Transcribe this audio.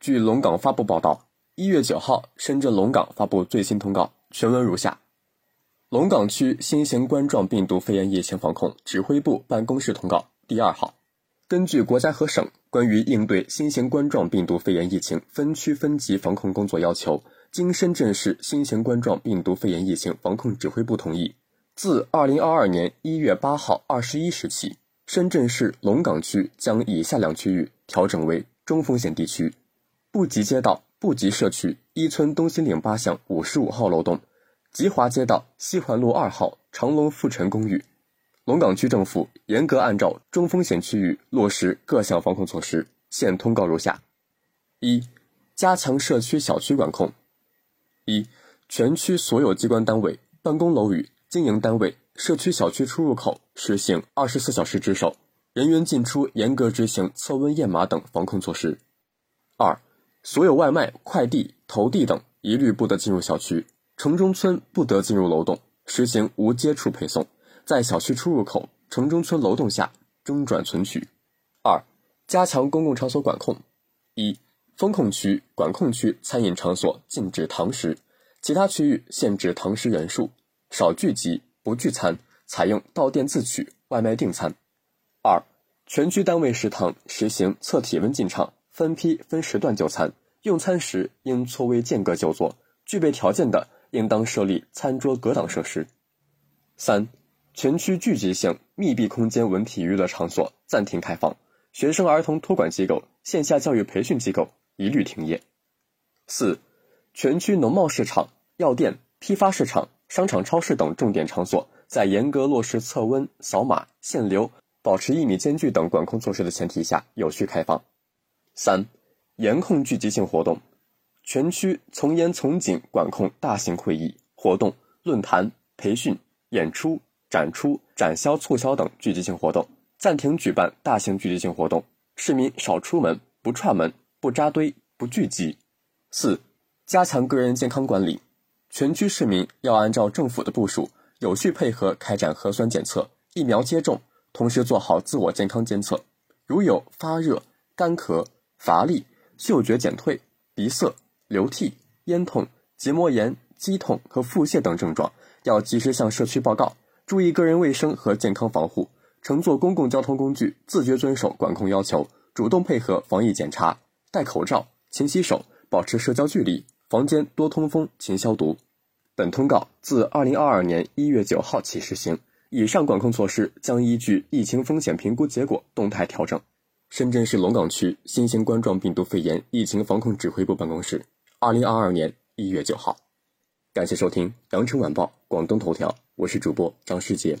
据龙岗发布报道，一月九号，深圳龙岗发布最新通告，全文如下：龙岗区新型冠状病毒肺炎疫情防控指挥部办公室通告第二号。根据国家和省关于应对新型冠状病毒肺炎疫情分区分级防控工作要求，经深圳市新型冠状病毒肺炎疫情防控指挥部同意，自二零二二年一月八号二十一时起，深圳市龙岗区将以下两区域调整为中风险地区：布吉街道布吉社区一村东新岭八巷五十五号楼栋，吉华街道西环路二号长隆富城公寓。龙岗区政府严格按照中风险区域落实各项防控措施，现通告如下：一、加强社区小区管控。一、全区所有机关单位、办公楼宇、经营单位、社区小区出入口实行二十四小时值守，人员进出严格执行测温验码等防控措施。二、所有外卖、快递、投递等一律不得进入小区，城中村不得进入楼栋，实行无接触配送。在小区出入口、城中村楼栋下中转存取。二、加强公共场所管控：一、风控区、管控区餐饮场所禁止堂食，其他区域限制堂食人数，少聚集、不聚餐，采用到店自取、外卖订餐。二、全区单位食堂实行测体温进场，分批分时段就餐，用餐时应错位间隔就坐，具备条件的应当设立餐桌隔挡设施。三、全区聚集性密闭空间文体娱乐场所暂停开放，学生儿童托管机构、线下教育培训机构一律停业。四、全区农贸市场、药店、批发市场、商场、超市等重点场所，在严格落实测温、扫码、限流、保持一米间距等管控措施的前提下，有序开放。三、严控聚集性活动，全区从严从紧管控大型会议、活动、论坛、培训、演出。展出、展销、促销等聚集性活动暂停举办大型聚集性活动，市民少出门，不串门，不扎堆，不聚集。四、加强个人健康管理，全区市民要按照政府的部署，有序配合开展核酸检测、疫苗接种，同时做好自我健康监测。如有发热、干咳、乏力、嗅觉减退、鼻塞、流涕、咽痛、结膜炎、肌痛和腹泻等症状，要及时向社区报告。注意个人卫生和健康防护，乘坐公共交通工具自觉遵守管控要求，主动配合防疫检查，戴口罩、勤洗手，保持社交距离，房间多通风、勤消毒。本通告自二零二二年一月九号起施行，以上管控措施将依据疫情风险评估结果动态调整。深圳市龙岗区新型冠状病毒肺炎疫情防控指挥部办公室，二零二二年一月九号。感谢收听《羊城晚报·广东头条》，我是主播张世杰。